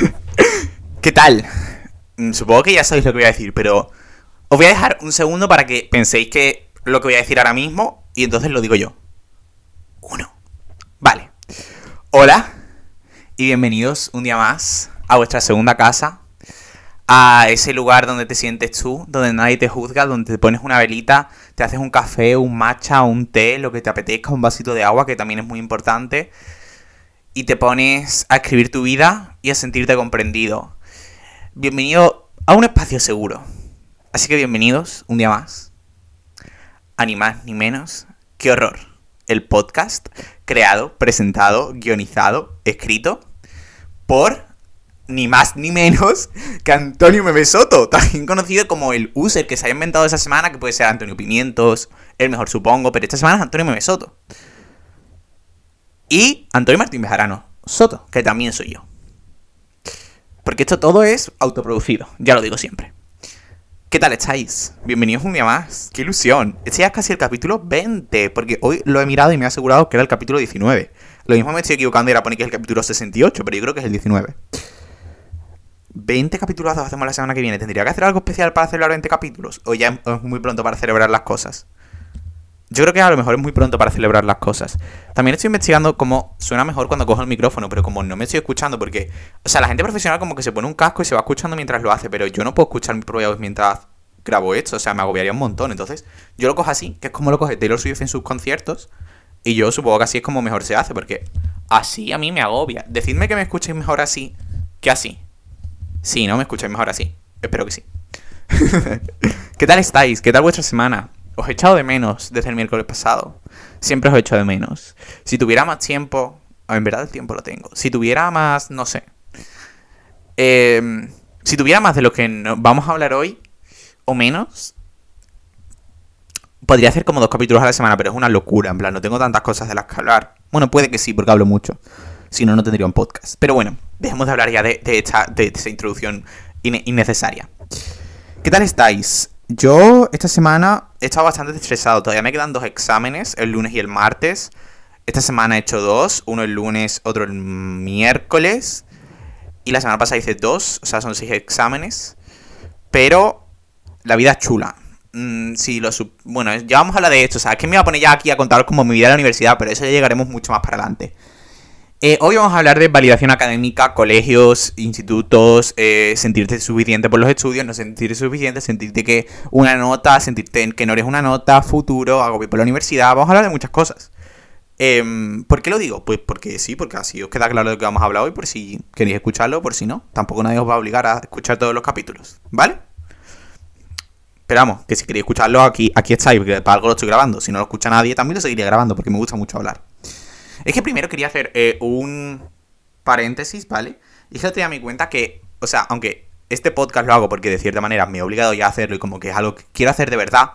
¿Qué tal? Mm, Supongo que ya sabéis lo que voy a decir, pero os voy a dejar un segundo para que penséis que lo que voy a decir ahora mismo y entonces lo digo yo. Uno. Vale. Hola y bienvenidos un día más a vuestra segunda casa, a ese lugar donde te sientes tú, donde nadie te juzga, donde te pones una velita, te haces un café, un matcha, un té, lo que te apetezca, un vasito de agua, que también es muy importante, y te pones a escribir tu vida y a sentirte comprendido. Bienvenido a un espacio seguro. Así que bienvenidos un día más. A ni más ni menos. ¡Qué horror! El podcast creado, presentado, guionizado, escrito por ni más ni menos que Antonio Memesoto, también conocido como el user que se haya inventado esa semana, que puede ser Antonio Pimientos, el mejor supongo, pero esta semana es Antonio Memesoto. Y Antonio Martín Bejarano Soto, que también soy yo. Porque esto todo es autoproducido, ya lo digo siempre. ¿Qué tal estáis? Bienvenidos un día más. ¡Qué ilusión! Este ya es casi el capítulo 20, porque hoy lo he mirado y me he asegurado que era el capítulo 19. Lo mismo me estoy equivocando y era poner que es el capítulo 68, pero yo creo que es el 19. 20 capítulos hacemos la semana que viene. ¿Tendría que hacer algo especial para celebrar 20 capítulos? ¿O ya es muy pronto para celebrar las cosas? Yo creo que a lo mejor es muy pronto para celebrar las cosas. También estoy investigando cómo suena mejor cuando cojo el micrófono, pero como no me estoy escuchando, porque, o sea, la gente profesional como que se pone un casco y se va escuchando mientras lo hace, pero yo no puedo escuchar mi propia voz mientras grabo esto, o sea, me agobiaría un montón. Entonces, yo lo cojo así, que es como lo coge Taylor Swift en sus conciertos, y yo supongo que así es como mejor se hace, porque así a mí me agobia. Decidme que me escuchéis mejor así que así. Sí, ¿no? Me escucháis mejor así. Espero que sí. ¿Qué tal estáis? ¿Qué tal vuestra semana? Os he echado de menos desde el miércoles pasado. Siempre os he echado de menos. Si tuviera más tiempo... En verdad el tiempo lo tengo. Si tuviera más... No sé. Eh, si tuviera más de lo que vamos a hablar hoy, o menos, podría hacer como dos capítulos a la semana, pero es una locura. En plan, no tengo tantas cosas de las que hablar. Bueno, puede que sí, porque hablo mucho. Si no, no tendría un podcast. Pero bueno, dejemos de hablar ya de, esta, de esta introducción innecesaria. ¿Qué tal estáis? Yo esta semana he estado bastante estresado. Todavía me quedan dos exámenes, el lunes y el martes. Esta semana he hecho dos, uno el lunes, otro el miércoles. Y la semana pasada hice dos, o sea, son seis exámenes. Pero la vida es chula. Mm, sí, lo bueno, ya vamos a hablar de esto. O sea, es que me voy a poner ya aquí a contar como mi vida en la universidad, pero eso ya llegaremos mucho más para adelante. Eh, hoy vamos a hablar de validación académica, colegios, institutos, eh, sentirte suficiente por los estudios, no sentirte suficiente, sentirte que una nota, sentirte que no eres una nota, futuro, agobio por la universidad. Vamos a hablar de muchas cosas. Em, ¿Por qué lo digo? Pues porque sí, porque así os queda claro de lo que vamos a hablar hoy, por si queréis escucharlo, por si no. Tampoco nadie os va a obligar a escuchar todos los capítulos, ¿vale? Esperamos, que si queréis escucharlo, aquí, aquí estáis, porque para algo lo estoy grabando. Si no lo escucha nadie, también lo seguiría grabando, porque me gusta mucho hablar. Es que primero quería hacer eh, un paréntesis, ¿vale? Y que te mi cuenta que, o sea, aunque este podcast lo hago porque de cierta manera me he obligado ya a hacerlo y como que es algo que quiero hacer de verdad,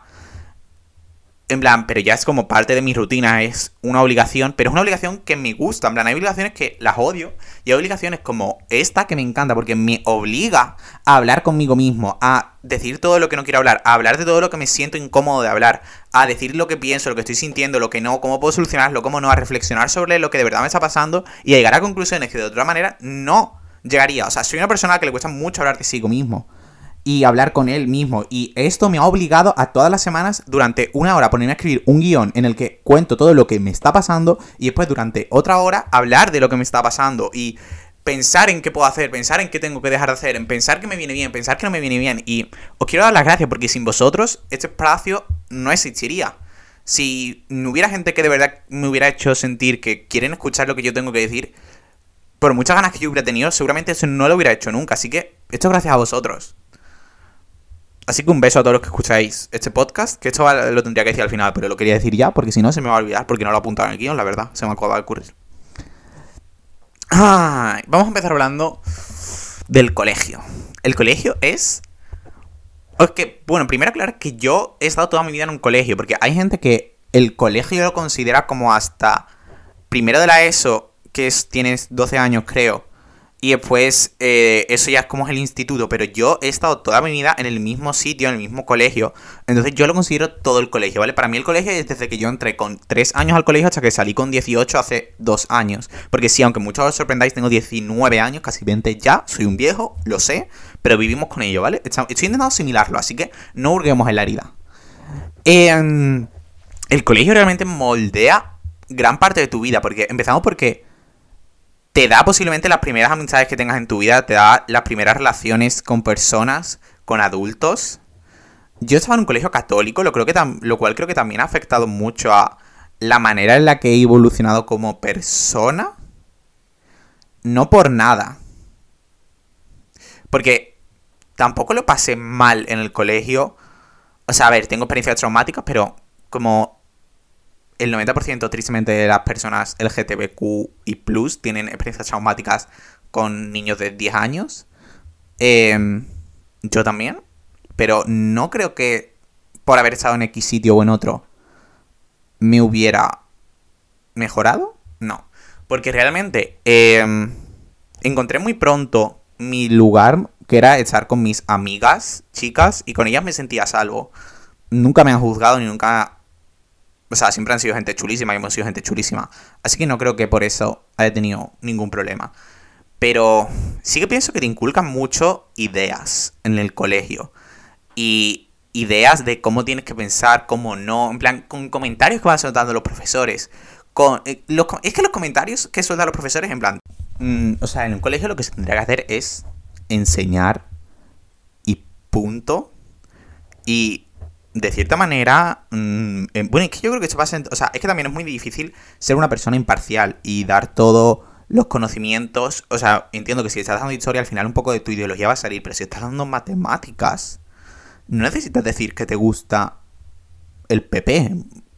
en plan, pero ya es como parte de mi rutina, es una obligación, pero es una obligación que me gusta. En plan, hay obligaciones que las odio y hay obligaciones como esta que me encanta porque me obliga a hablar conmigo mismo, a decir todo lo que no quiero hablar, a hablar de todo lo que me siento incómodo de hablar, a decir lo que pienso, lo que estoy sintiendo, lo que no, cómo puedo solucionarlo, cómo no, a reflexionar sobre lo que de verdad me está pasando y a llegar a conclusiones que de otra manera no llegaría. O sea, soy una persona que le cuesta mucho hablar de sí mismo y hablar con él mismo. Y esto me ha obligado a todas las semanas, durante una hora, ponerme a escribir un guion en el que cuento todo lo que me está pasando y después durante otra hora hablar de lo que me está pasando y pensar en qué puedo hacer, pensar en qué tengo que dejar de hacer, en pensar que me viene bien, pensar que no me viene bien. Y os quiero dar las gracias porque sin vosotros este espacio no existiría. Si no hubiera gente que de verdad me hubiera hecho sentir que quieren escuchar lo que yo tengo que decir, por muchas ganas que yo hubiera tenido, seguramente eso no lo hubiera hecho nunca. Así que esto es gracias a vosotros. Así que un beso a todos los que escucháis este podcast, que esto lo tendría que decir al final, pero lo quería decir ya, porque si no se me va a olvidar, porque no lo apuntado en el guion, la verdad, se me acaba de ocurrir. vamos a empezar hablando del colegio. El colegio es... Es que, bueno, primero aclarar que yo he estado toda mi vida en un colegio, porque hay gente que el colegio lo considera como hasta primero de la ESO, que es, tienes 12 años creo, Y después, eh, eso ya es como es el instituto, pero yo he estado toda mi vida en el mismo sitio, en el mismo colegio. Entonces yo lo considero todo el colegio, ¿vale? Para mí el colegio es desde que yo entré con 3 años al colegio hasta que salí con 18 hace 2 años. Porque sí, aunque muchos os sorprendáis, tengo 19 años, casi 20 ya, soy un viejo, lo sé, pero vivimos con ello, ¿vale? Estoy intentando asimilarlo, así que no hurguemos en la herida. Em, el colegio realmente moldea gran parte de tu vida, porque empezamos porque te da posiblemente las primeras amistades que tengas en tu vida, te da las primeras relaciones con personas, con adultos. Yo estaba en un colegio católico, lo, creo que lo cual creo que también ha afectado mucho a la manera en la que he evolucionado como persona. No por nada. Porque tampoco lo pasé mal en el colegio. O sea, a ver, tengo experiencias traumáticas, pero como el 90% tristemente de las personas LGTBQ y plus tienen experiencias traumáticas con niños de 10 años. Em, yo también. Pero no creo que por haber estado en X sitio o en otro me hubiera mejorado. No. Porque realmente em, encontré muy pronto mi lugar, que era estar con mis amigas, chicas, y con ellas me sentía salvo. Nunca me han juzgado ni nunca o sea, siempre han sido gente chulísima y hemos sido gente chulísima. Así que no creo que por eso haya tenido ningún problema. Pero sí que pienso que te inculcan mucho ideas en el colegio. Y ideas de cómo tienes que pensar, cómo no. En plan, con comentarios que van soltando los profesores. Con, eh, es que los comentarios que sueltan los profesores, en plan. Mm, o sea, en un colegio lo que se tendría que hacer es enseñar. Y punto. Y de cierta manera, mm, eh, bueno, es que yo creo que esto pasa, o sea, es que también es muy difícil ser una persona imparcial y dar todos los conocimientos, o sea, entiendo que si estás dando historia al final un poco de tu ideología va a salir, pero si estás dando matemáticas, no necesitas decir que te gusta el PP,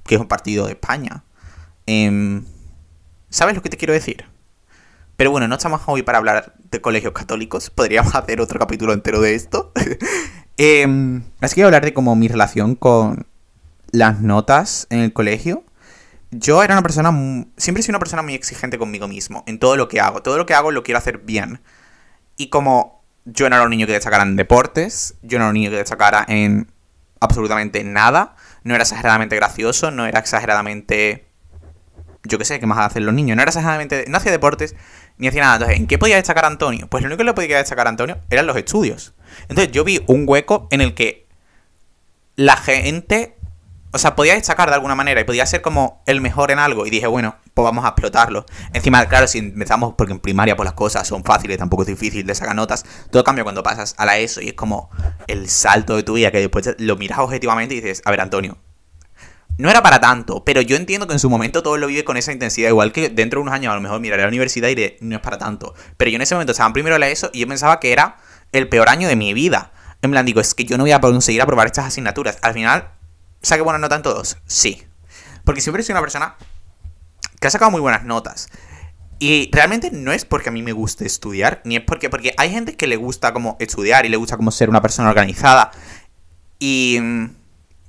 que es un partido de España. Em, ¿Sabes lo que te quiero decir? Pero bueno, no estamos hoy para hablar de colegios católicos, podríamos hacer otro capítulo entero de esto. Así que hablar de como mi relación con las notas en el colegio. Yo era una persona, siempre he sido una persona muy exigente conmigo mismo, en todo lo que hago. Todo lo que hago lo quiero hacer bien. Y como yo no era un niño que destacara en deportes, yo no era un niño que destacara en absolutamente nada, no era exageradamente gracioso, no era exageradamente... Yo qué sé, ¿qué más hacen los niños? No era exageradamente... No hacía deportes, ni hacía nada. Entonces, ¿en qué podía destacar Antonio? Pues lo único que le podía destacar a Antonio eran los estudios. Entonces yo vi un hueco en el que la gente, o sea, podía destacar de alguna manera y podía ser como el mejor en algo. Y dije, bueno, pues vamos a explotarlo. Encima, claro, si empezamos, porque en primaria pues las cosas son fáciles, tampoco es difícil de sacar notas. Todo cambia cuando pasas a la ESO y es como el salto de tu vida que después lo miras objetivamente y dices, a ver, Antonio, no era para tanto, pero yo entiendo que en su momento todo lo vive con esa intensidad. Igual que dentro de unos años a lo mejor miraré a la universidad y diré, no es para tanto. Pero yo en ese momento estaba en primero la ESO y yo pensaba que era el peor año de mi vida. En plan, digo, es que yo no voy a conseguir aprobar estas asignaturas. Al final, ¿saqué buena nota en todos? Sí. Porque siempre he sido una persona que ha sacado muy buenas notas. Y realmente no es porque a mí me guste estudiar, ni es porque, porque hay gente que le gusta como estudiar y le gusta como ser una persona organizada. Y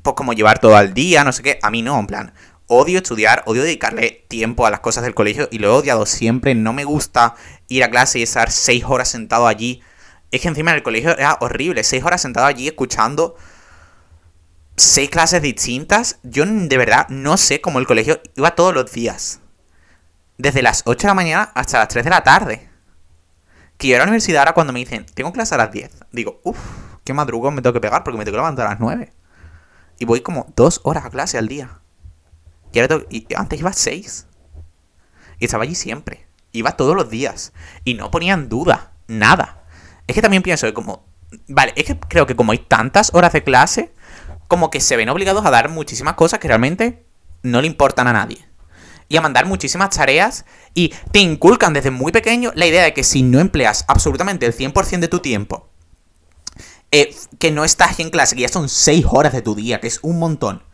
pues como llevar todo al día, no sé qué. A mí no, en plan, odio estudiar, odio dedicarle tiempo a las cosas del colegio y lo he odiado siempre. No me gusta ir a clase y estar seis horas sentado allí es que encima en el colegio era horrible. Seis horas sentado allí escuchando seis clases distintas. Yo de verdad no sé cómo el colegio iba todos los días. Desde las 8 de la mañana hasta las 3 de la tarde. Que yo a la universidad ahora cuando me dicen, tengo clase a las 10. Digo, uff, qué madrugón me tengo que pegar porque me tengo que levantar a las 9. Y voy como dos horas a clase al día. Y, ahora y antes iba a 6. Y estaba allí siempre. Iba todos los días. Y no ponía en duda nada. Es que también pienso que como... Vale, es que creo que como hay tantas horas de clase, como que se ven obligados a dar muchísimas cosas que realmente no le importan a nadie. Y a mandar muchísimas tareas y te inculcan desde muy pequeño la idea de que si no empleas absolutamente el 100% de tu tiempo, eh, que no estás en clase, que ya son 6 horas de tu día, que es un montón,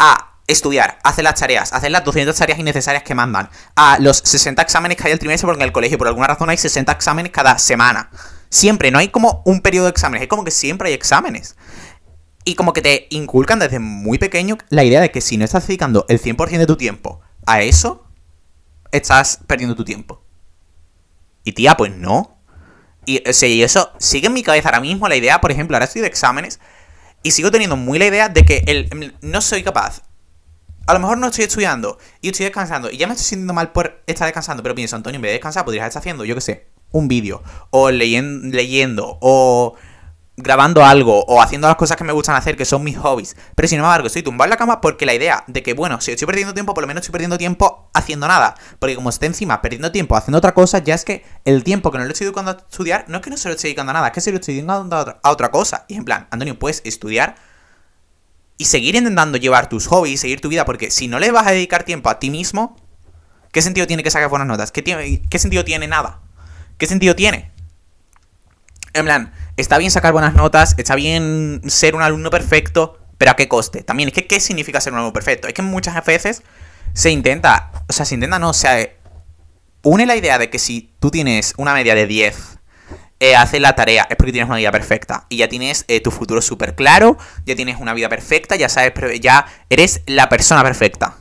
a estudiar, hacer las tareas, hacer las 200 tareas innecesarias que mandan, a los 60 exámenes que hay el trimestre, porque en el colegio por alguna razón hay 60 exámenes cada semana. Siempre, no hay como un periodo de exámenes, es como que siempre hay exámenes. Y como que te inculcan desde muy pequeño la idea de que si no estás dedicando el 100% de tu tiempo a eso, estás perdiendo tu tiempo. Y tía, pues no. Y, o y eso sigue en mi cabeza ahora mismo la idea, por ejemplo, ahora estoy de exámenes y sigo teniendo muy la idea de que el, no soy capaz. A lo mejor no estoy estudiando y estoy descansando y ya me estoy sintiendo mal por estar descansando, pero pienso, Antonio, en vez de descansar, podrías estar haciendo, yo qué sé, un vídeo o leyendo o grabando algo o haciendo las cosas que me gustan hacer, que son mis hobbies. Pero sin embargo, estoy tumbado en la cama porque la idea de que, bueno, si estoy perdiendo tiempo, por lo menos estoy perdiendo tiempo haciendo nada. Porque como estoy encima perdiendo tiempo haciendo otra cosa, ya es que el tiempo que no lo estoy dedicando a estudiar, no es que no se lo estoy dedicando a nada, es que se lo estoy dedicando a otra, cosa. Y en plan, Antonio, puedes estudiar y seguir intentando llevar tus hobbies, seguir tu vida, porque si no le vas a dedicar tiempo a ti mismo, ¿qué sentido tiene que saques buenas notas? ¿Qué, tiene, ¿Qué sentido tiene nada? ¿Qué sentido tiene? En plan, está bien sacar buenas notas, está bien ser un alumno perfecto, pero ¿a qué coste? También es que, ¿qué significa ser un alumno perfecto? Es que muchas veces se intenta, o sea, se intenta, no, o sea, une la idea de que si tú tienes una media de 10, eh, haces la tarea, es porque tienes una vida perfecta. Y ya tienes eh, tu futuro súper claro, ya tienes una vida perfecta, ya sabes, ya eres la persona perfecta.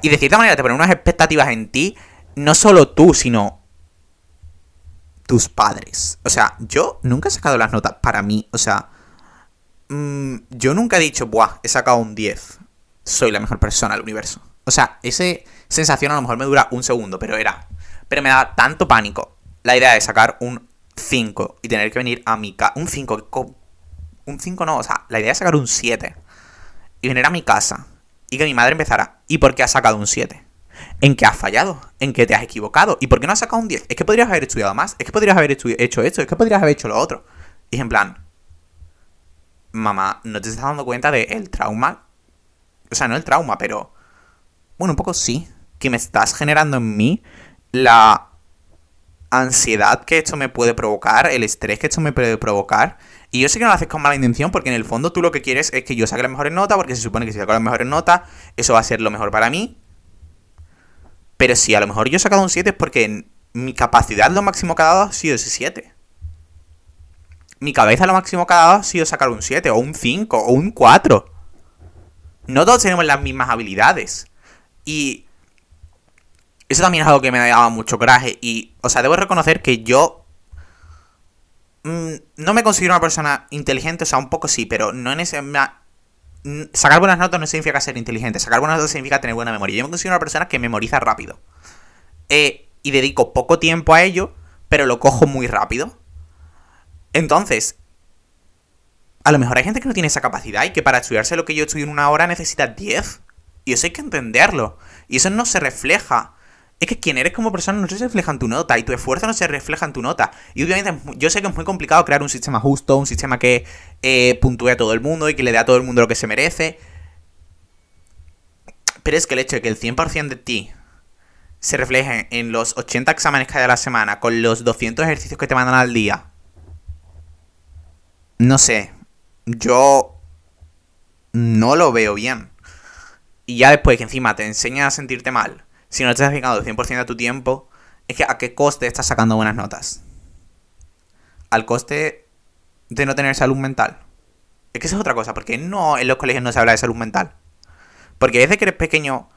Y de cierta manera te ponen unas expectativas en ti, no solo tú, sino tus padres. O sea, yo nunca he sacado las notas para mí. O sea, mm, yo nunca he dicho, buah, he sacado un 10. Soy la mejor persona del universo. O sea, esa sensación a lo mejor me dura un segundo, pero era. Pero me da tanto pánico la idea de sacar un 5 y tener que venir a mi casa. Un 5, un 5 no, o sea, la idea de sacar un 7 y venir a mi casa y que mi madre empezara. ¿Y por qué ha sacado un 7? En que has fallado, en que te has equivocado. ¿Y por qué no has sacado un 10? Es que podrías haber estudiado más, es que podrías haber hecho esto, es que podrías haber hecho lo otro. Y es en plan, mamá, ¿no te estás dando cuenta del trauma? O sea, no el trauma, pero... Bueno, un poco sí, que me estás generando en mí la ansiedad que esto me puede provocar, el estrés que esto me puede provocar. Y yo sé que no lo haces con mala intención, porque en el fondo tú lo que quieres es que yo saque las mejores notas, porque se supone que si saco las mejores notas, eso va a ser lo mejor para mí. Pero si a lo mejor yo he sacado un 7 es porque mi capacidad lo máximo que ha dado ha sido ese 7. Mi cabeza lo máximo que ha dado ha sido sacar un 7, o un 5, o un 4. No todos tenemos las mismas habilidades. Y eso también es algo que me daba mucho coraje. Y, o sea, debo reconocer que yo mm, no me considero una persona inteligente, o sea, un poco sí, pero no en ese sacar buenas notas no significa ser inteligente. Sacar buenas notas significa tener buena memoria. Yo me considero una persona que memoriza rápido. Eh, y dedico poco tiempo a ello, pero lo cojo muy rápido. Entonces, a lo mejor hay gente que no tiene esa capacidad y que para estudiarse lo que yo estudio en una hora necesita 10. Y eso hay que entenderlo. Y eso no se refleja es que quien eres como persona no se refleja en tu nota y tu esfuerzo no se refleja en tu nota. Y obviamente yo sé que es muy complicado crear un sistema justo, un sistema que eh, puntúe a todo el mundo y que le dé a todo el mundo lo que se merece. Pero es que el hecho de que el 100% de ti se refleje en los 80 exámenes que hay a la semana, con los 200 ejercicios que te mandan al día, no sé, yo no lo veo bien. Y ya después que encima te enseña a sentirte mal si no te estás dedicando el 100% de tu tiempo, es que a qué coste estás sacando buenas notas. Al coste de no tener salud mental. Es que eso es otra cosa, porque no en los colegios no se habla de salud mental. Porque desde que eres pequeño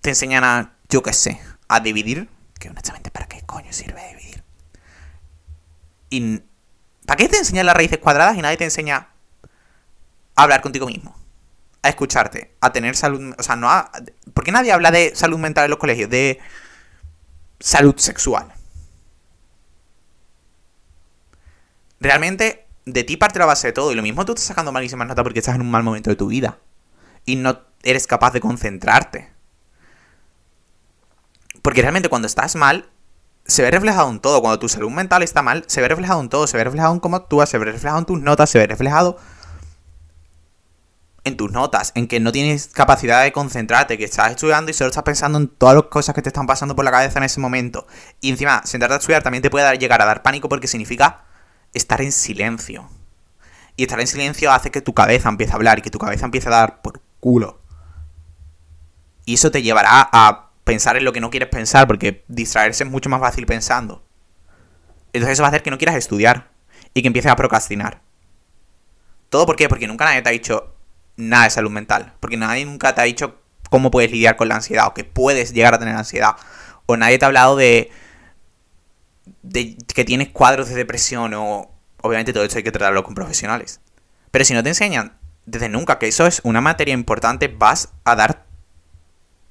te enseñan a, yo qué sé, a dividir. Que honestamente, ¿para qué coño sirve dividir? Y ¿Para qué te enseñan las raíces cuadradas y nadie te enseña a hablar contigo mismo? A escucharte, a tener salud, o sea, no a... ¿Por qué nadie habla de salud mental en los colegios? De salud sexual. Realmente, de ti parte la base de todo. Y lo mismo tú estás sacando malísimas notas porque estás en un mal momento de tu vida. Y no eres capaz de concentrarte. Porque realmente cuando estás mal, se ve reflejado en todo. Cuando tu salud mental está mal, se ve reflejado en todo. Se ve reflejado en cómo actúas, se ve reflejado en tus notas, se ve reflejado en tus notas, en que no tienes capacidad de concentrarte, que estás estudiando y solo estás pensando en todas las cosas que te están pasando por la cabeza en ese momento. Y encima, sentarte a estudiar también te puede llegar a dar pánico porque significa estar en silencio. Y estar en silencio hace que tu cabeza empiece a hablar y que tu cabeza empiece a dar por culo. Y eso te llevará a pensar en lo que no quieres pensar, porque distraerse es mucho más fácil pensando. Entonces eso va a hacer que no quieras estudiar y que empieces a procrastinar. ¿Todo por qué? Porque nunca nadie te ha dicho, nada de salud mental. Porque nadie nunca te ha dicho cómo puedes lidiar con la ansiedad o que puedes llegar a tener ansiedad. O nadie te ha hablado de de que tienes cuadros de depresión o... Obviamente todo esto hay que tratarlo con profesionales. Pero si no te enseñan desde nunca que eso es una materia importante, vas a dar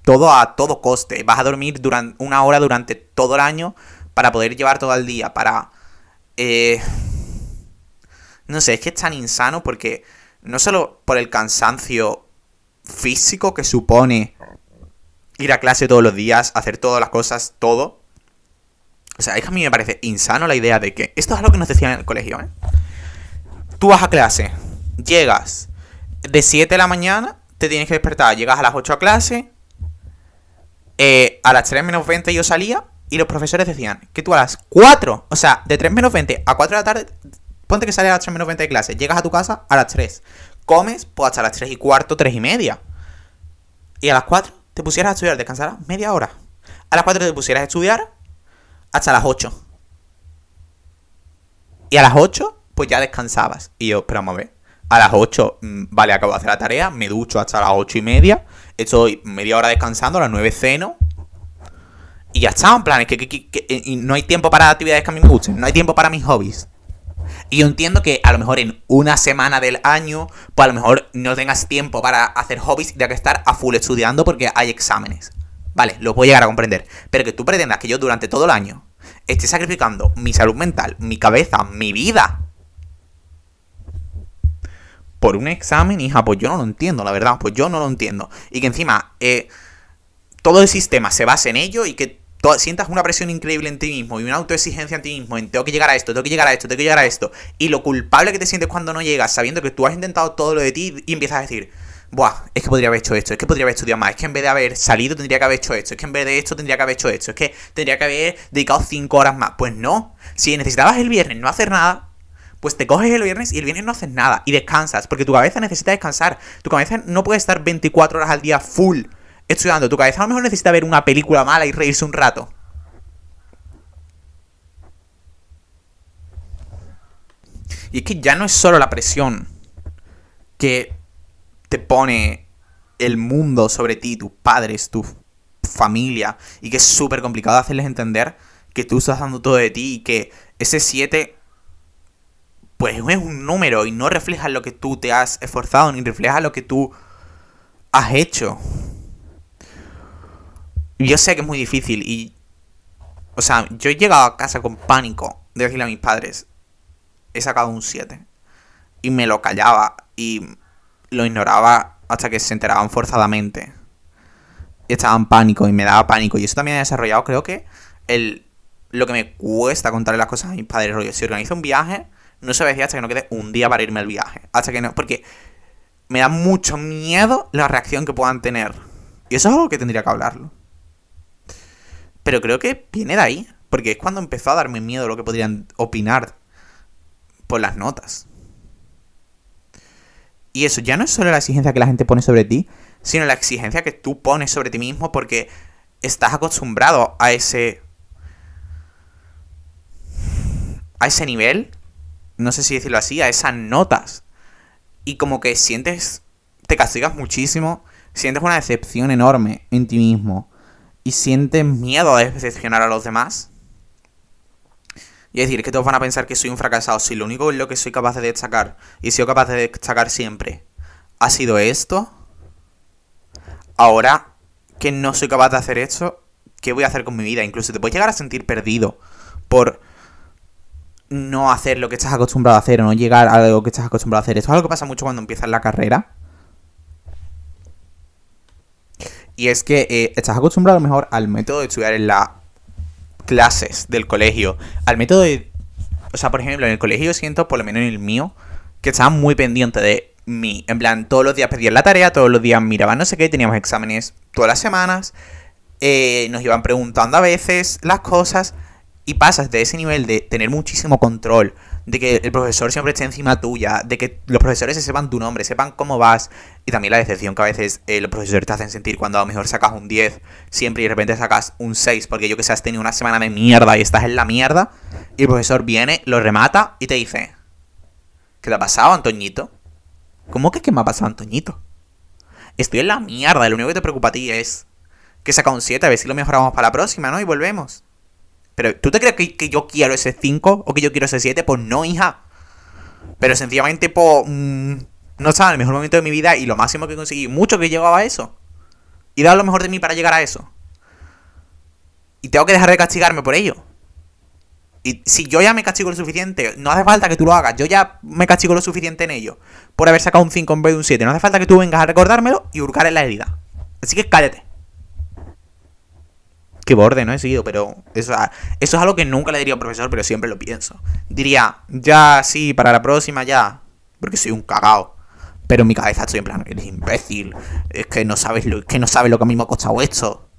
todo a todo coste. Vas a dormir durante una hora durante todo el año para poder llevar todo el día, para... Eh, no sé, es que es tan insano porque no solo por el cansancio físico que supone ir a clase todos los días, hacer todas las cosas, todo. O sea, es que a mí me parece insano la idea de que esto es lo que nos decían en el colegio, ¿eh? Tú vas a clase, llegas de 7 de la mañana, te tienes que despertar, llegas a las 8 a clase, eh, a las 3 menos 20 yo salía y los profesores decían que tú a las 4, o sea, de 3 menos 20 a 4 de la tarde, ponte que sales a las 3 menos 20 de clase, llegas a tu casa a las 3, comes pues hasta las 3 y cuarto, 3 y media. Y a las 4 te pusieras a estudiar, descansarás media hora. A las 4 te pusieras a estudiar hasta las 8. Y a las 8 pues ya descansabas. Y yo, pero vamos a ver. A las 8, mm, vale, acabo de hacer la tarea, me ducho hasta las 8 y media, estoy media hora descansando, a las 9 ceno, y ya está, en plan, es que, que, no hay tiempo para actividades que a mí me gusten, no hay tiempo para mis hobbies. Y yo entiendo que a lo mejor en una semana del año, pues a lo mejor no tengas tiempo para hacer hobbies y tengas que estar a full estudiando porque hay exámenes. Vale, lo puedo llegar a comprender. Pero que tú pretendas que yo durante todo el año esté sacrificando mi salud mental, mi cabeza, mi vida por un examen, hija, pues yo no lo entiendo, la verdad, pues yo no lo entiendo. Y que encima eh, todo el sistema se base en ello y que sientas una presión increíble en ti mismo y una autoexigencia en ti mismo, en tengo que llegar a esto, tengo que llegar a esto, tengo que llegar a esto, y lo culpable que te sientes cuando no llegas, sabiendo que tú has intentado todo lo de ti y empiezas a decir, Buah, es que podría haber hecho esto, es que podría haber estudiado más, es que en vez de haber salido tendría que haber hecho esto, es que en vez de esto tendría que haber hecho esto, es que tendría que haber dedicado 5 horas más. Pues no, si necesitabas el viernes no hacer nada, pues te coges el viernes y el viernes no haces nada y descansas, porque tu cabeza necesita descansar. Tu cabeza no puede estar 24 horas al día full estudiando. Tu cabeza a lo mejor necesita ver una película mala y reírse un rato. Y es que ya no es solo la presión que te pone el mundo sobre ti, tus padres, tu familia, y que es súper complicado hacerles entender que tú estás dando todo de ti y que ese 7 pues es un número y no refleja lo que tú te has esforzado, ni refleja lo que tú has hecho. Yo sé que es muy difícil y... O sea, yo he llegado a casa con pánico de decirle a mis padres, he sacado un 7. Y me lo callaba y lo ignoraba hasta que se enteraban forzadamente. Y estaba en pánico y me daba pánico. Y eso también ha desarrollado, creo que, el, lo que me cuesta contarle las cosas a mis padres. Rollo, si organizo un viaje, no se decir hasta que no quede un día para irme al viaje. Hasta que no. Porque me da mucho miedo la reacción que puedan tener. Y eso es algo que tendría que hablarlo. Pero creo que viene de ahí. Porque es cuando empezó a darme miedo lo que podrían opinar por las notas. Y eso ya no es solo la exigencia que la gente pone sobre ti, sino la exigencia que tú pones sobre ti mismo porque estás acostumbrado a ese. a ese nivel no sé si decirlo así, a esas notas. Y como que sientes, te castigas muchísimo, sientes una decepción enorme en ti mismo. Y sientes miedo a decepcionar a los demás. Y es decir, que todos van a pensar que soy un fracasado. Si lo único en lo que soy capaz de destacar, y soy capaz de destacar siempre, ha sido esto. Ahora que no soy capaz de hacer esto, ¿qué voy a hacer con mi vida? Incluso te puedes llegar a sentir perdido por no hacer lo que estás acostumbrado a hacer o no llegar a lo que estás acostumbrado a hacer. Esto es algo que pasa mucho cuando empiezas la carrera. Y es que eh, estás acostumbrado mejor al método de estudiar en las clases del colegio. Al método de... O sea, por ejemplo, en el colegio siento, por lo menos en el mío, que estaba muy pendiente de mí. En plan, todos los días pedían la tarea, todos los días miraban no sé qué, teníamos exámenes todas las semanas. Eh, nos iban preguntando a veces las cosas y pasas de ese nivel de tener muchísimo control, de que el profesor siempre esté encima tuya, de que los profesores se sepan tu nombre, sepan cómo vas, y también la decepción que a veces eh, los profesores te hacen sentir cuando a lo mejor sacas un 10 siempre y de repente sacas un 6, porque yo que sé, has tenido una semana de mierda y estás en la mierda, y el profesor viene, lo remata y te dice, ¿qué te ha pasado, Antoñito? ¿Cómo que qué me ha pasado, Antoñito? Estoy en la mierda, lo único que te preocupa a ti es que saca un 7, a ver si lo mejoramos para la próxima, ¿no? Y volvemos. Pero ¿tú te crees que, yo quiero ese 5 o que yo quiero ese 7? Pues no, hija. Pero sencillamente, pues, mm, no estaba en el mejor momento de mi vida y lo máximo que conseguí, mucho que llegaba a eso. Y daba lo mejor de mí para llegar a eso. Y tengo que dejar de castigarme por ello. Y si yo ya me castigo lo suficiente, no hace falta que tú lo hagas. Yo ya me castigo lo suficiente en ello. Por haber sacado un 5 en vez de un 7. No hace falta que tú vengas a recordármelo y hurgar en la herida. Así que cállate. Qué borde, no he seguido, pero eso, eso es algo que nunca le diría a un profesor, pero siempre lo pienso. Diría, ya, sí, para la próxima ya. Porque soy un cagao. Pero en mi cabeza estoy en plan, eres imbécil. Es que no sabes lo, es que no sabes lo que a mí me ha costado esto.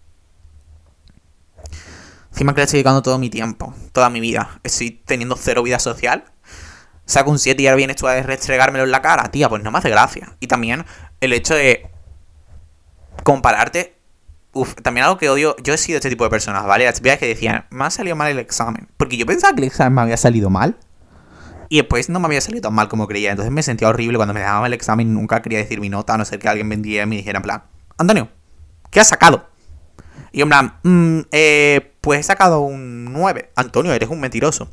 Encima que le estoy dedicando todo mi tiempo, toda mi vida. Estoy teniendo cero vida social. Saco un 7 y ahora vienes tú a restregármelo en la cara, tía, pues no me hace gracia. Y también el hecho de compararte. Uf, también algo que odio. Yo he sido este tipo de personas, ¿vale? Las tías que decían, me ha salido mal el examen. Porque yo pensaba que el examen me había salido mal. Y después no me había salido tan mal como creía. Entonces me sentía horrible cuando me dejaban el examen. Nunca quería decir mi nota, a no ser que alguien vendría y me dijera en plan, Antonio, ¿qué has sacado? Y en plan, mm, eh, pues he sacado un 9. Antonio, eres un mentiroso.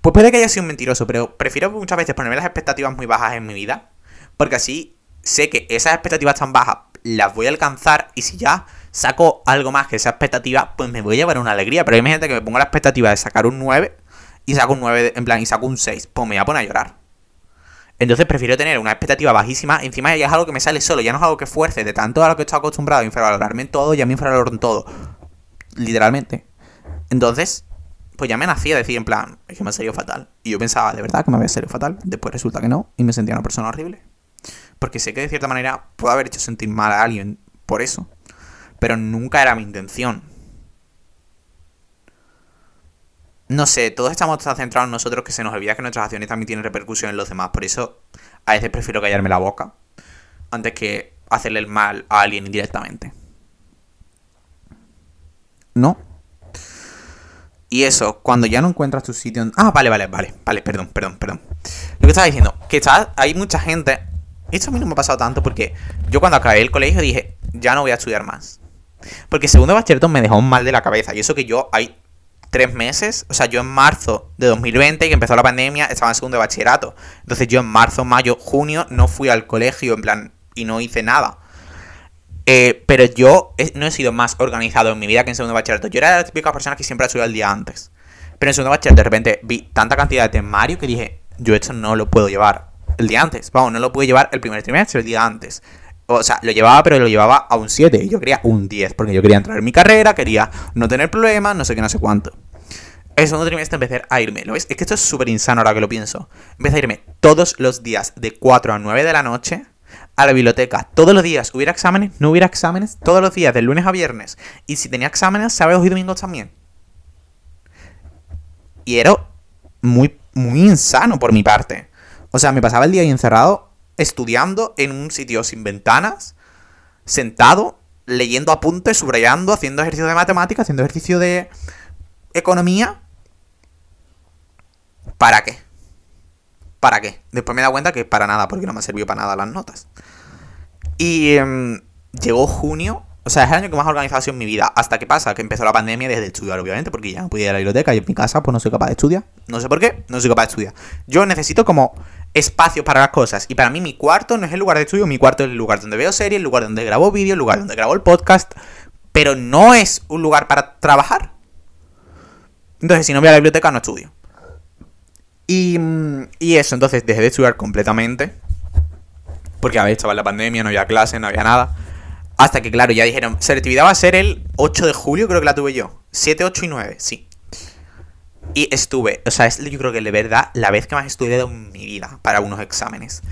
Pues puede que haya sido un mentiroso, pero prefiero muchas veces ponerme las expectativas muy bajas en mi vida. Porque así sé que esas expectativas tan bajas las voy a alcanzar y si ya saco algo más que esa expectativa, pues me voy a llevar una alegría. Pero gente que me pongo la expectativa de sacar un 9 y saco un 9, en plan, y saco un 6, pues me voy a poner a llorar. Entonces prefiero tener una expectativa bajísima. Encima ya es algo que me sale solo, ya no es algo que fuerce. De tanto a lo que estado acostumbrado a infravalorarme en todo, ya me infravaloro en todo. Literalmente. Entonces, pues ya me nacía decir en plan, es que me ha salido fatal. Y yo pensaba, de verdad que me había salido fatal. Después resulta que no. Y me sentía una persona horrible. Porque sé que de cierta manera puedo haber hecho sentir mal a alguien por eso. Pero nunca era mi intención. no sé, todos estamos tan centrados en nosotros que se nos olvida que nuestras acciones también tienen repercusión en los demás. Por eso a veces prefiero callarme la boca antes que hacerle el mal a alguien indirectamente. ¿No? Y eso, cuando ya no encuentras tu sitio... Ah, vale, vale, vale, vale, perdón, perdón, perdón. Lo que estaba diciendo, que está, hay mucha gente... Esto a mí no me ha pasado tanto porque yo cuando acabé el colegio dije, ya no voy a estudiar más. Porque segundo bachillerato me dejó mal de la cabeza. Y eso que yo hay tres meses. O sea, yo en marzo de 2020, que empezó la pandemia, estaba en segundo bachillerato. Entonces yo en marzo, mayo, junio no fui al colegio, en plan, y no hice nada. Eh, pero yo no he sido más organizado en mi vida que en segundo bachillerato. Yo era de las típicas personas que siempre estudiado el día antes. Pero en segundo bachillerato de repente vi tanta cantidad de temario que dije, yo esto no lo puedo llevar el día antes. Vamos, no lo puedo llevar el primer trimestre, el día antes. O sea, lo llevaba, pero lo llevaba a un 7. Y yo quería un 10, porque yo quería entrar en mi carrera, quería no tener problemas, no sé qué, no sé cuánto. El segundo trimestre empecé a irme. ¿Lo ves? Es que esto es súper insano ahora que lo pienso. Empecé a irme todos los días de 4 a 9 de la noche a la biblioteca. Todos los días, hubiera exámenes, no hubiera exámenes, todos los días, de lunes a viernes. Y si tenía exámenes, sábados y domingos también. Y era muy, muy insano por mi parte. O sea, me pasaba el día ahí encerrado estudiando en un sitio sin ventanas, sentado, leyendo apuntes, subrayando, haciendo ejercicio de matemáticas, haciendo ejercicio de economía. ¿Para qué? ¿Para qué? Después me he dado cuenta que para nada, porque no me ha servido para nada las notas. Y em, llegó junio o sea, es el año que más sido en mi vida. Hasta que pasa, que empezó la pandemia desde estudiar, obviamente, porque ya no podía ir a la biblioteca y en mi casa, pues no soy capaz de estudiar. No sé por qué, no soy capaz de estudiar. Yo necesito como espacio para las cosas. Y para mí mi cuarto no es el lugar de estudio, mi cuarto es el lugar donde veo series, el lugar donde grabo vídeos, el lugar donde grabo el podcast. Pero no es un lugar para trabajar. Entonces, si no voy a la biblioteca, no estudio. Y, y eso, entonces dejé de estudiar completamente. Porque a ver, estaba en la pandemia, no había clase, no había nada. Hasta que, claro, ya dijeron, selectividad va a ser el 8 de julio, creo que la tuve yo. 7, 8 y 9, sí. Y estuve, o sea, es yo creo que de verdad la vez que más estudié en mi vida para unos exámenes.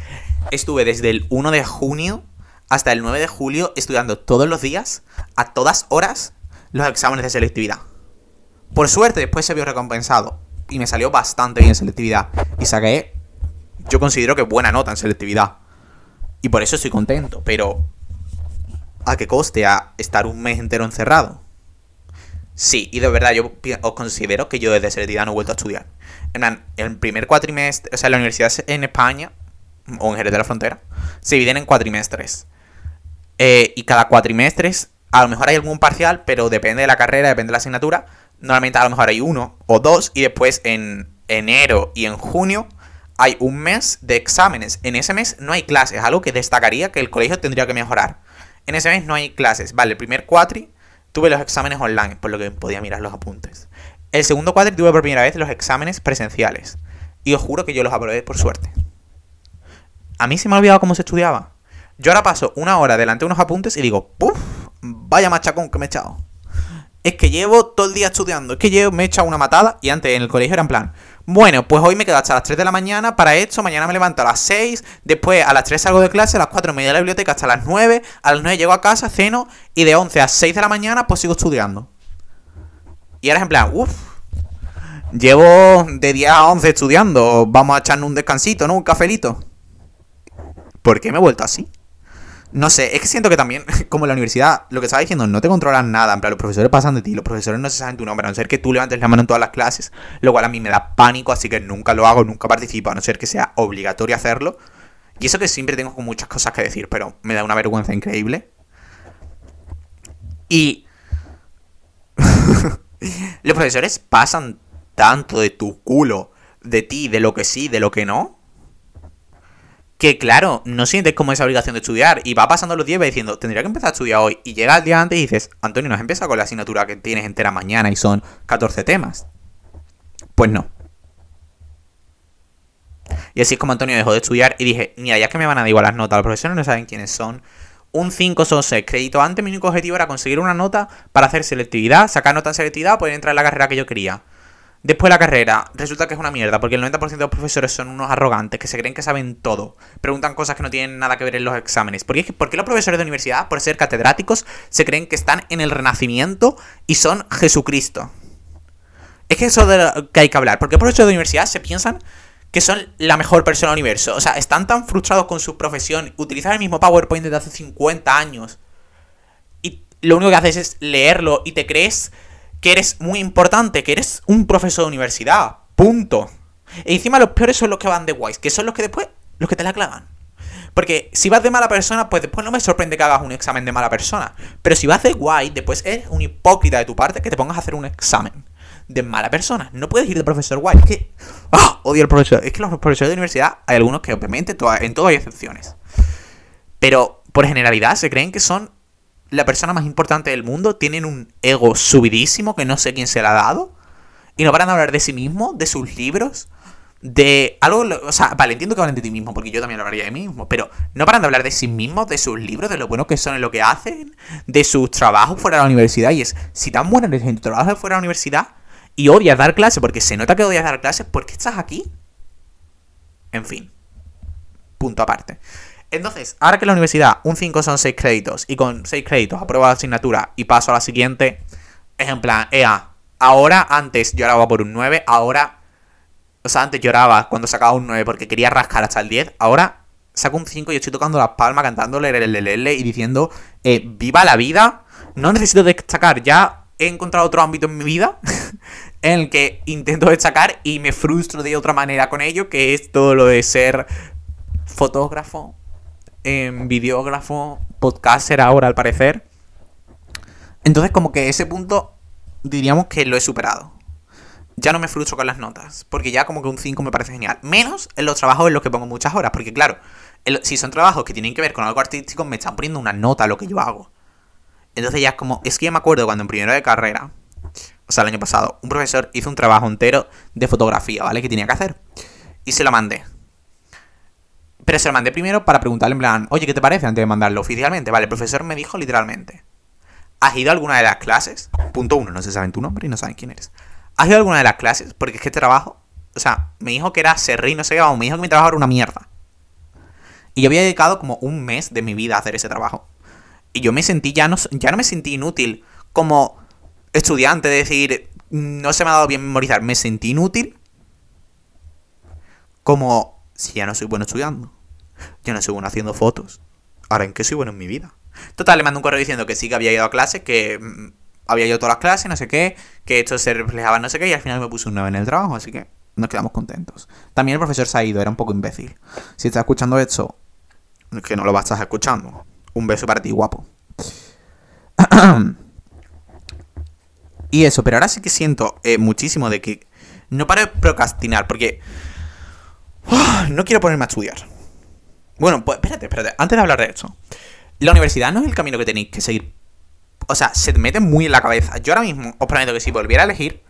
Estuve desde el 1 de junio hasta el 9 de julio estudiando todos los días, a todas horas, los exámenes de selectividad. Por suerte, después se vio recompensado. Y me salió bastante bien selectividad. Y saqué, yo considero que buena nota en selectividad. Y por eso estoy contento. Pero ¿A qué coste? ¿A estar un mes entero encerrado? Sí, y de verdad yo os considero que yo desde selectividad no he vuelto a estudiar. En el primer cuatrimestre, o sea, la universidad en España, o en Jerez de la Frontera, se dividen en cuatrimestres. Eh, y cada cuatrimestre, a lo mejor hay algún parcial, pero depende de la carrera, depende de la asignatura, Normalmente a lo mejor hay uno o dos y después en enero y en junio hay un mes de exámenes. En ese mes no hay clases, algo que destacaría que el colegio tendría que mejorar. En ese mes no hay clases. Vale, el primer cuatri tuve los exámenes online, por lo que podía mirar los apuntes. El segundo cuatri tuve por primera vez los exámenes presenciales. Y os juro que yo los aprobé por suerte. A mí se me ha olvidado cómo se estudiaba. Yo ahora paso una hora delante de unos apuntes y digo, ¡puf! Vaya machacón que me he echado. Es que llevo todo el día estudiando. Es que llevo, me he echado una matada y antes en el colegio era en plan, bueno, pues hoy me quedo hasta las 3 de la mañana para esto, mañana me levanto a las 6, después a las 3 salgo de clase, a las 4 me voy a la biblioteca hasta las 9, a las 9 llego a casa, ceno y de 11 a 6 de la mañana pues sigo estudiando. Y ahora es en plan, uff, llevo de 10 a 11 estudiando, vamos a echarnos un descansito, ¿no? Un cafelito. ¿Por qué me he vuelto así? No sé, es que siento que también, como la universidad, lo que estaba diciendo, no te controlan nada. En plan, los profesores pasan de ti, los profesores no se saben tu nombre, a no ser que tú levantes la mano en todas las clases, lo cual a mí me da pánico, así que nunca lo hago, nunca participo, a no ser que sea obligatorio hacerlo. Y eso que siempre tengo muchas cosas que decir, pero me da una vergüenza increíble. Y. los profesores pasan tanto de tu culo, de ti, de lo que sí, de lo que no que claro, no sientes como esa obligación de estudiar y va pasando los días y diciendo, tendría que empezar a estudiar hoy. Y llega el día antes y dices, Antonio, ¿no has empezado con la asignatura que tienes entera mañana y son 14 temas? Pues no. Y así es como Antonio dejó de estudiar y dije, mira, ya que me van a dar igual las notas, los profesores no saben quiénes son. Un 5 son 6 créditos. Antes mi único objetivo era conseguir una nota para hacer selectividad, sacar nota en selectividad, poder entrar en la carrera que yo quería. Después de la carrera, resulta que es una mierda, porque el 90% de los profesores son unos arrogantes que se creen que saben todo. Preguntan cosas que no tienen nada que ver en los exámenes. ¿Por qué, ¿Por qué los profesores de universidad, por ser catedráticos, se creen que están en el renacimiento y son Jesucristo? Es que eso de lo que hay que hablar. ¿Por qué los profesores de universidad se piensan que son la mejor persona del universo? O sea, están tan frustrados con su profesión, utilizan el mismo PowerPoint desde hace 50 años. Y lo único que haces es leerlo y te crees que eres muy importante, que eres un profesor de universidad. Punto. Y encima los peores son los que van de guays, que son los que después, los que te la clavan. Porque si vas de mala persona, pues después no me sorprende que hagas un examen de mala persona. Pero si vas de guay, después eres un hipócrita de tu parte que te pongas a hacer un examen de mala persona. No puedes ir de profesor guay. Es que. ¡Ah! Odio al profesor. Es que los profesores de universidad hay algunos que, obviamente, en todo hay excepciones. Pero por generalidad se creen que son la persona más importante del mundo, tienen un ego subidísimo que no sé quién se le ha dado. Y no paran de hablar de sí mismo, de sus libros, de algo. O sea, vale, entiendo que hablan de ti mismo, porque yo también hablaría de mí mismo. Pero no paran de hablar de sí mismos, de sus libros, de lo bueno que son en lo que hacen, de sus trabajos fuera de la universidad. Y es, si tan bueno eres en tu trabajo fuera de la universidad y odias dar clases, porque se nota que odias dar clases, ¿por qué estás aquí? En fin. Punto aparte. Entonces, ahora que en la universidad un 5 son 6 créditos y con 6 créditos apruebo la asignatura y paso a la siguiente, es en plan, ea, ahora antes lloraba por un 9, ahora, o sea, antes lloraba cuando sacaba un 9 porque quería rascar hasta el 10, ahora saco un 5 y estoy tocando las palmas, cantándole el y diciendo, eh, viva la vida, no necesito destacar, ya he encontrado otro ámbito en mi vida en el que intento destacar y me frustro de otra manera con ello, que es todo lo de ser fotógrafo, en videógrafo, podcaster ahora al parecer. Entonces como que ese punto diríamos que lo he superado. Ya no me frustro con las notas, porque ya como que un 5 me parece genial. Menos en los trabajos en los que pongo muchas horas, porque claro, si son trabajos que tienen que ver con algo artístico, me están poniendo una nota a lo que yo hago. Entonces ya es como, es que ya me acuerdo cuando en primero de carrera, o sea, el año pasado, un profesor hizo un trabajo entero de fotografía, ¿vale? Que tenía que hacer. Y se lo mandé. Pero se lo mandé primero para preguntarle en plan, oye, ¿qué te parece antes de mandarlo oficialmente? Vale, el profesor me dijo literalmente, ¿has ido a alguna de las clases? Punto uno, no se saben tu nombre y no saben quién eres. ¿Has ido a alguna de las clases? Porque es que este trabajo, o sea, me dijo que era serrí, no sé qué, me dijo que mi trabajo era una mierda. Y yo había dedicado como un mes de mi vida a hacer ese trabajo. Y yo me sentí, ya no, ya no me sentí inútil como estudiante, de decir, no se me ha dado bien memorizar, me sentí inútil como si ya no soy bueno estudiando. Yo no soy bueno haciendo fotos. Ahora, ¿en qué soy bueno en mi vida? Total, le mando un correo diciendo que sí que había ido a clase, que mm, había ido a todas las clases, no sé qué, que esto se reflejaba no sé qué, y al final me puse un 9 en el trabajo, así que nos quedamos contentos. También el profesor se ha ido, era un poco imbécil. Si estás escuchando esto, que no lo vas a estar escuchando. Un beso para ti, guapo. Y eso, pero ahora sí que siento eh, muchísimo de que no paro de procrastinar, porque no quiero ponerme a estudiar. Bueno, pues espérate, espérate, antes de hablar de esto. La universidad no es el camino que tenéis que seguir. O sea, se te mete muy en la cabeza. Yo ahora mismo os prometo que si volviera a elegir,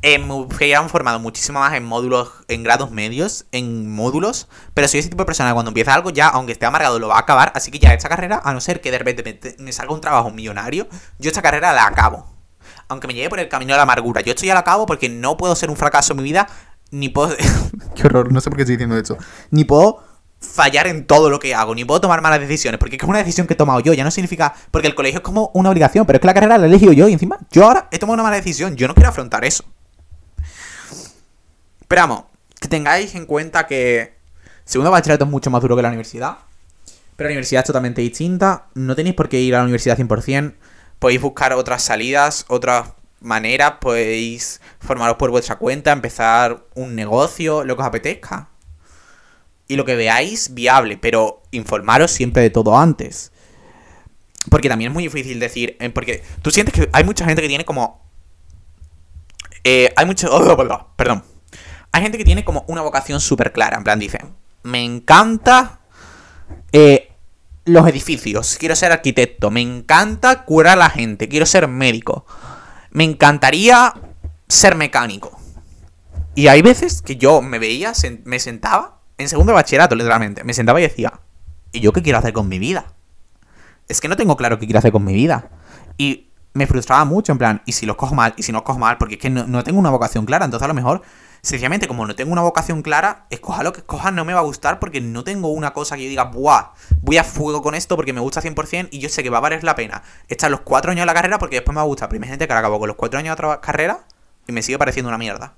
eh, me hubiera formado muchísimo más en módulos, en grados medios, en módulos. Pero soy ese tipo de persona que cuando empieza algo ya, aunque esté amargado, lo va a acabar. Así que ya esta carrera, a no ser que de repente me, salga un trabajo millonario, yo esta carrera la acabo. Aunque me lleve por el camino de la amargura. Yo esto ya la acabo porque no puedo ser un fracaso en mi vida. Ni puedo... Qué horror, no sé por qué estoy diciendo esto. Ni puedo fallar en todo lo que hago, ni puedo tomar malas decisiones, porque es una decisión que he tomado yo, ya no significa, porque el colegio es como una obligación, pero es que la carrera la he elegido yo y encima yo ahora he tomado una mala decisión, yo no quiero afrontar eso. Pero vamos, que tengáis en cuenta que segundo bachillerato es mucho más duro que la universidad. Pero la universidad es totalmente distinta. No tenéis por qué ir a la universidad 100%. Podéis buscar otras salidas, otras maneras. Podéis formaros por vuestra cuenta, empezar un negocio, lo que os apetezca. Y lo que veáis viable, pero informaros siempre de todo antes. Porque también es muy difícil decir. Eh, porque tú sientes que hay mucha gente que tiene como. Eh, hay mucho. Oh, perdón hay gente que tiene como una vocación súper clara. En plan, dice, me encanta eh, los edificios, quiero ser arquitecto, me encanta curar a la gente, quiero ser médico, me encantaría ser mecánico. Y hay veces que yo me veía, me sentaba, en segundo de bachillerato, literalmente, me sentaba y decía, ¿y yo qué quiero hacer con mi vida? Es que no tengo claro qué quiero hacer con mi vida. Y me frustraba mucho, en plan, ¿y si los cojo mal? ¿Y si no los cojo mal? Porque es que no, tengo una vocación clara, entonces a lo mejor sencillamente, como no tengo una vocación clara, escoja lo que escoja, no me va a gustar porque no tengo una cosa que yo diga, ¡buah! Voy a fuego con esto porque me gusta 100% y yo sé que va a valer la pena estar los cuatro años en la carrera porque después me va a gustar. Que acabo con los cuatro años de otra carrera y me sigue pareciendo una mierda.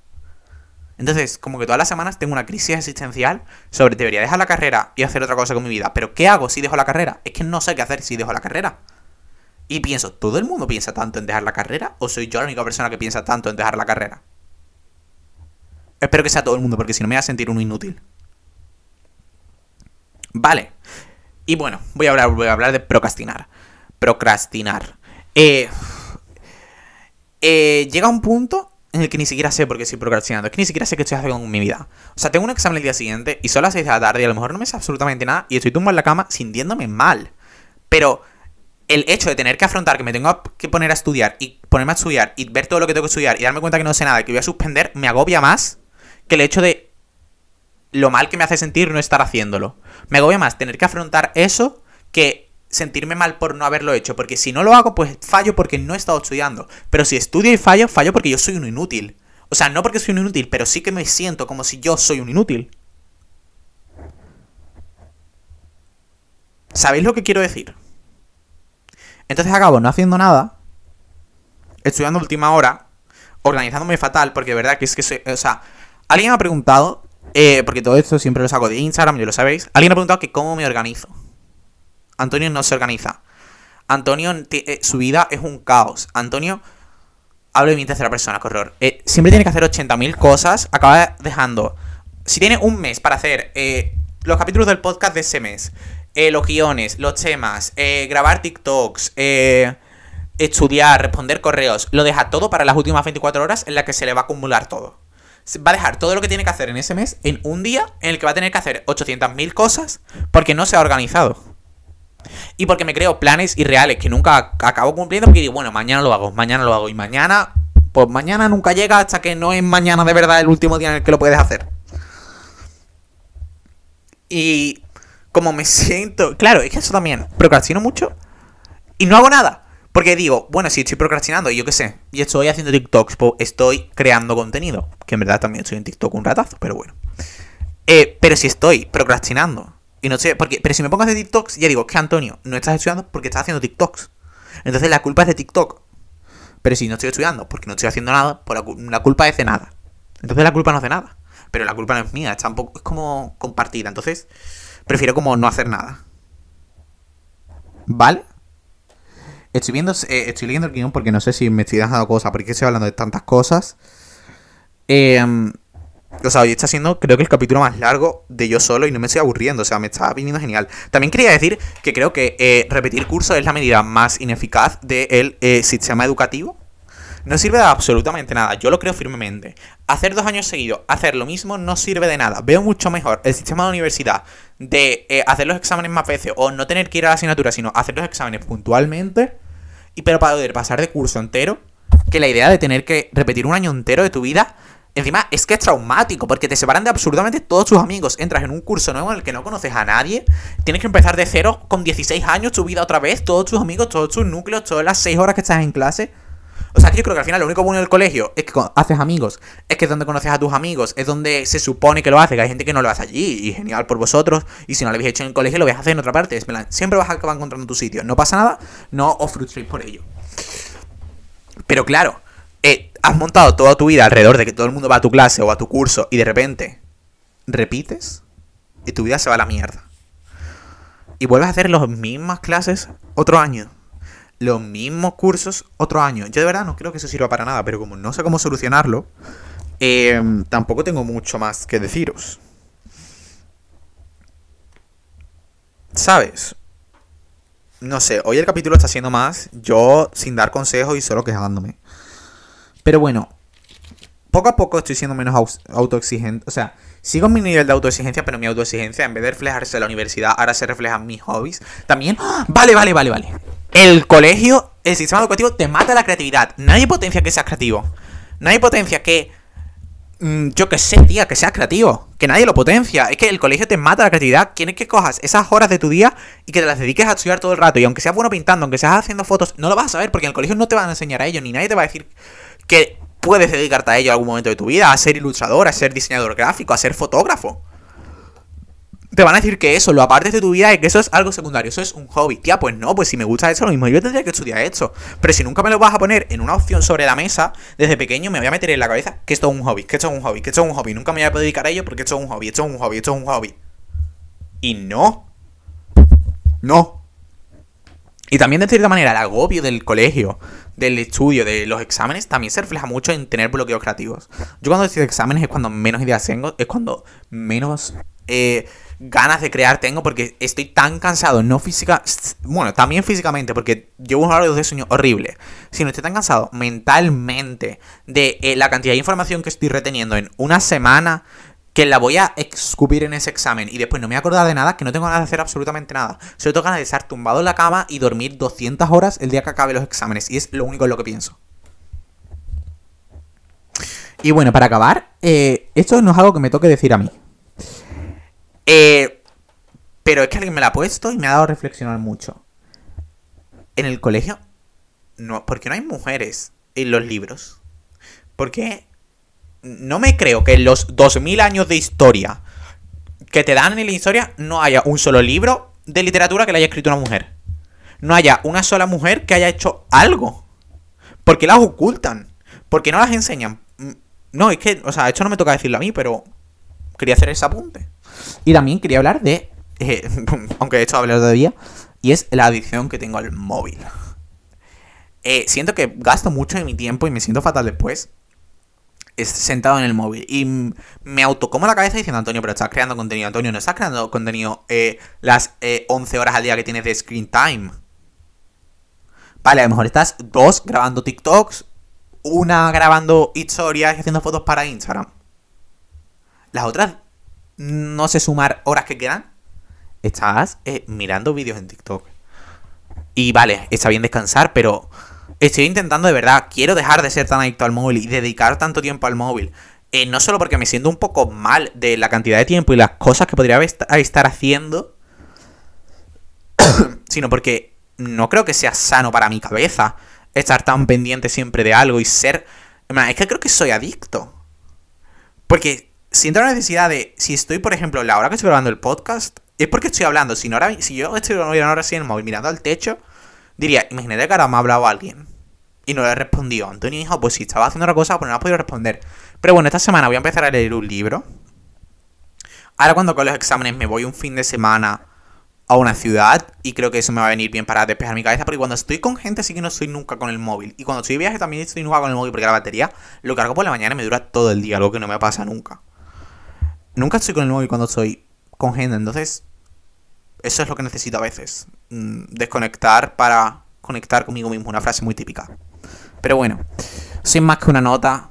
Entonces, como que todas las semanas tengo una crisis existencial sobre debería dejar la carrera y hacer otra cosa con mi vida. Pero ¿qué hago si dejo la carrera? Es que no sé qué hacer si dejo la carrera. Y pienso, ¿todo el mundo piensa tanto en dejar la carrera? ¿O soy yo la única persona que piensa tanto en dejar la carrera? Espero que sea todo el mundo, porque si no me voy a sentir uno inútil. Vale. Y bueno, voy a hablar, voy a hablar de procrastinar. Procrastinar. Eh, eh, llega un punto en el que ni siquiera sé por qué estoy procrastinando. Es que ni siquiera sé qué estoy haciendo con mi vida. O sea, tengo un examen el día siguiente y son las 6 de la tarde y a lo mejor no me sé absolutamente nada y estoy tumbado en la cama sintiéndome mal. Pero el hecho de tener que afrontar que me tengo que poner a estudiar y ponerme a estudiar y ver todo lo que tengo que estudiar y darme cuenta que no sé nada y que voy a suspender me agobia más que el hecho de lo mal que me hace sentir no estar haciéndolo. Me agobia más tener que afrontar eso que sentirme mal por no haberlo hecho. Porque si no lo hago, pues fallo porque no he estado estudiando. Pero si estudio y fallo, fallo porque yo soy un inútil. O sea, no porque soy un inútil, pero sí que me siento como si yo soy un inútil. ¿Sabéis lo que quiero decir? Entonces acabo no haciendo nada, estudiando última hora, organizándome fatal, porque de verdad que es que soy, o sea, Alguien ha preguntado, eh, porque todo esto siempre lo saco de Instagram, ya lo sabéis. Alguien ha preguntado que cómo me organizo. Antonio no se organiza. Antonio, eh, su vida es un caos. Antonio, hablo de mi tercera persona, qué. Eh, siempre tiene que hacer 80.000 cosas. Acaba dejando. Si tiene un mes para hacer los capítulos del podcast de ese mes, los guiones, los temas, grabar TikToks, estudiar, responder correos, lo deja todo para las últimas 24 horas en las que se le va a acumular todo va a dejar todo lo que tiene que hacer en ese mes en un día en el que va a tener que hacer 800.000 cosas porque no se ha organizado. Y porque me creo planes irreales que nunca acabo cumpliendo porque digo, bueno, mañana lo hago, mañana lo hago y mañana, pues mañana nunca llega hasta que no es mañana de verdad el último día en el que lo puedes hacer. Y como me siento, claro, es que eso también, procrastino mucho y no hago nada. Porque digo, bueno, si estoy procrastinando y yo qué sé, y estoy haciendo TikToks, pues estoy creando contenido. Que en verdad también estoy en TikTok un ratazo, pero bueno. Eh, pero si estoy procrastinando no sé, porque, pero si me pongo a hacer TikToks, ya digo, que Antonio, no estás estudiando porque estás haciendo TikToks. Entonces la culpa es de TikTok. Pero si no estoy estudiando porque no estoy haciendo nada, pues la, culpa es de nada. Entonces la culpa no es de nada. Pero la culpa no es mía, es, tampoco, es como compartida. Entonces, prefiero como no hacer nada. ¿Vale? Estoy viendo, eh, estoy leyendo el guion porque no sé si me estoy dejando cosas, porque estoy hablando de tantas cosas. Em, o sea, hoy está siendo, creo que el capítulo más largo de yo solo y no me estoy aburriendo, o sea, me está viniendo genial. También quería decir que creo que eh, repetir curso es la medida más ineficaz del eh, sistema educativo. no sirve de absolutamente nada. Yo lo creo firmemente. Hacer dos años seguidos, hacer lo mismo, no sirve de nada. Veo mucho mejor el sistema de universidad de eh, hacer los exámenes más veces o no tener que ir a la asignatura, sino hacer los exámenes puntualmente. Y pero para poder pasar de curso entero, que la idea de tener que repetir un año entero de tu vida Encima es que es traumático porque te separan de absolutamente todos tus amigos. Entras en un curso nuevo en el que no conoces a nadie. Tienes que empezar de cero con 16 años tu vida otra vez. Todos tus amigos, todos tus núcleos, todas las 6 horas que estás en clase. O sea, que yo creo que al final lo único bueno del colegio es que haces amigos. Es que es donde conoces a tus amigos. Es donde se supone que lo haces. Que hay gente que no lo hace allí. Y genial por vosotros. Y si no lo habéis hecho en el colegio, lo vais a hacer en otra parte. Es siempre vas a acabar encontrando tu sitio. No pasa nada. No os frustréis por ello. Pero claro, eh, has montado toda tu vida alrededor de que todo el mundo va a tu clase o a tu curso y de repente repites y tu vida se va a la mierda. Y vuelves a hacer las mismas clases otro año. Los mismos cursos otro año. Yo de verdad no creo que eso sirva para nada, pero como no sé cómo solucionarlo, eh, tampoco tengo mucho más que deciros. ¿Sabes? No sé, hoy el capítulo está siendo más yo sin dar consejos y solo quejándome. Pero bueno, poco a poco estoy siendo menos autoexigente. O sea, sigo mi nivel de autoexigencia, pero mi autoexigencia, en vez de reflejarse en la universidad, ahora se refleja en mis hobbies. También, ¡ah! vale, vale, vale, vale. El colegio, el sistema educativo te mata la creatividad. Nadie potencia que seas creativo. Nadie potencia que. Mm, yo que sé, tía, que seas creativo. Que nadie lo potencia. Es que el colegio te mata la creatividad. Quieres que cojas esas horas de tu día y que te las dediques a estudiar todo el rato. Y aunque seas bueno pintando, aunque seas haciendo fotos, no lo vas a saber porque en el colegio no te van a enseñar a ello. Ni nadie te va a decir que puedes dedicarte a ello en algún momento de tu vida, a ser ilustrador, a ser diseñador gráfico, a ser fotógrafo. Te van a decir que eso lo apartes de tu vida y que eso es algo secundario, eso es un hobby. Tía, pues no, pues si me gusta eso, lo mismo yo tendría que estudiar esto. Pero si nunca me lo vas a poner en una opción sobre la mesa, desde pequeño me voy a meter en la cabeza que esto es un hobby, que esto es un hobby, que esto es un hobby. Nunca me voy a dedicar a ello porque esto es un hobby, esto es un hobby, esto es un hobby. Y no. No. Y también de cierta manera el agobio del colegio, del estudio, de los exámenes, también se refleja mucho en tener bloqueos creativos. Yo cuando decido exámenes es cuando menos ideas tengo, es cuando menos eh, ganas de crear tengo, porque estoy tan cansado, no física, bueno, también físicamente, porque llevo un horario de sueño horrible, sino estoy tan cansado mentalmente de eh, la cantidad de información que estoy reteniendo en una semana, que la voy a escupir en ese examen y después no me voy a acordar de nada, que no tengo ganas de hacer absolutamente nada. Solo tengo ganas de estar tumbado en la cama y dormir 200 horas el día que acabe los exámenes. Y es lo único en lo que pienso. Y bueno, para acabar, eh, esto no es algo que me toque decir a mí. Eh, pero es que alguien me la ha puesto y me ha dado a reflexionar mucho. En el colegio, no, ¿por qué no hay mujeres en los libros? ¿Por qué no me creo que en los 2000 años de historia que te dan en la historia no haya un solo libro de literatura que le haya escrito una mujer. No haya una sola mujer que haya hecho algo. ¿Por qué las ocultan? ¿Por qué no las enseñan? Mm, no, es que, o sea, esto no me toca decirlo a mí, pero quería hacer ese apunte. Y también quería hablar de, eh, aunque de hecho hablar todavía, y es la adicción que tengo al móvil. Eh, siento que gasto mucho de mi tiempo y me siento fatal después sentado en el móvil. Y me autocomo la cabeza diciendo, Antonio, pero estás creando contenido. Antonio, no estás creando contenido eh, las 11 eh, horas al día que tienes de screen time. Vale, a lo mejor estás dos grabando TikToks, una grabando historias y haciendo fotos para Instagram. Las otras, no sé sumar horas que quedan. Estás eh, mirando vídeos en TikTok. Y vale, está bien descansar, pero estoy intentando de verdad, quiero dejar de ser tan adicto al móvil y dedicar tanto tiempo al móvil. Eh, no solo porque me siento un poco mal de la cantidad de tiempo y las cosas que podría estar haciendo, sino porque no creo que sea sano para mi cabeza estar tan pendiente siempre de algo y ser... Es que creo que soy adicto. Porque siento la necesidad de, si estoy, por ejemplo, la hora que estoy grabando el podcast, es porque estoy hablando. Si, no ahora, si yo estoy ahora así en el móvil mirando al techo, diría, imagínate que ahora me ha hablado alguien y no le he respondido. Antonio dijo, pues si estaba haciendo otra cosa, pues no ha podido responder. Pero bueno, esta semana voy a empezar a leer un libro. Ahora cuando con los exámenes me voy un fin de semana a una ciudad y creo que eso me va a venir bien para despejar mi cabeza porque cuando estoy con gente sí que no estoy nunca con el móvil y cuando estoy de viaje también estoy nunca con el móvil porque la batería lo cargo por la mañana y me dura todo el día, algo que no me pasa nunca. Nunca estoy con el móvil cuando estoy con gente, entonces eso es lo que necesito a veces. Mm, desconectar para conectar conmigo mismo, una frase muy típica. Pero bueno, Sois más que una nota.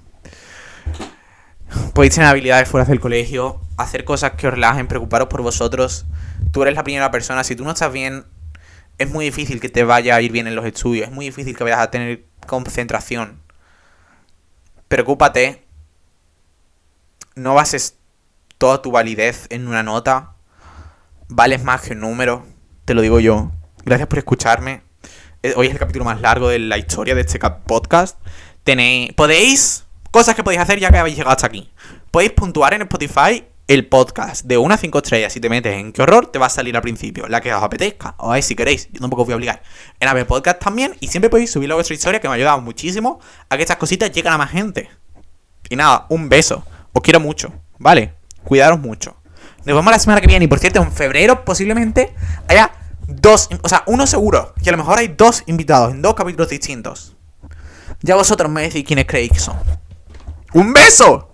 Podéis tener habilidades fuera del colegio, hacer cosas que os relajen, preocuparos por vosotros. Tú eres la primera persona. Si tú no estás bien, es muy difícil que te vaya a ir bien en los estudios. Es muy difícil que vayas a tener concentración. Preocúpate. No bases toda tu validez en una nota. Vales más que un número. Te lo digo yo. Gracias por escucharme. Eh, Hoy es el capítulo más largo de la historia de este podcast. Tenéis. Podéis. Cosas que podéis hacer ya que habéis llegado hasta aquí. Podéis puntuar en Spotify el podcast de 1 a 5 estrellas. Si te metes en qué horror, te va a salir al principio. La que os apetezca. O ahí si queréis. Yo tampoco os voy a obligar. En Apple Podcast también. Y siempre podéis subirlo a vuestra historia que me ha ayudado muchísimo a que estas cositas lleguen a más gente. Y nada, un beso. Os quiero mucho. ¿Vale? Cuidaros mucho. Nos vemos la semana que viene. Y por cierto, en febrero posiblemente haya dos. O sea, uno seguro. Que a lo mejor hay dos invitados en dos capítulos distintos. Ya vosotros me decís quiénes creéis que son. ¡Un beso!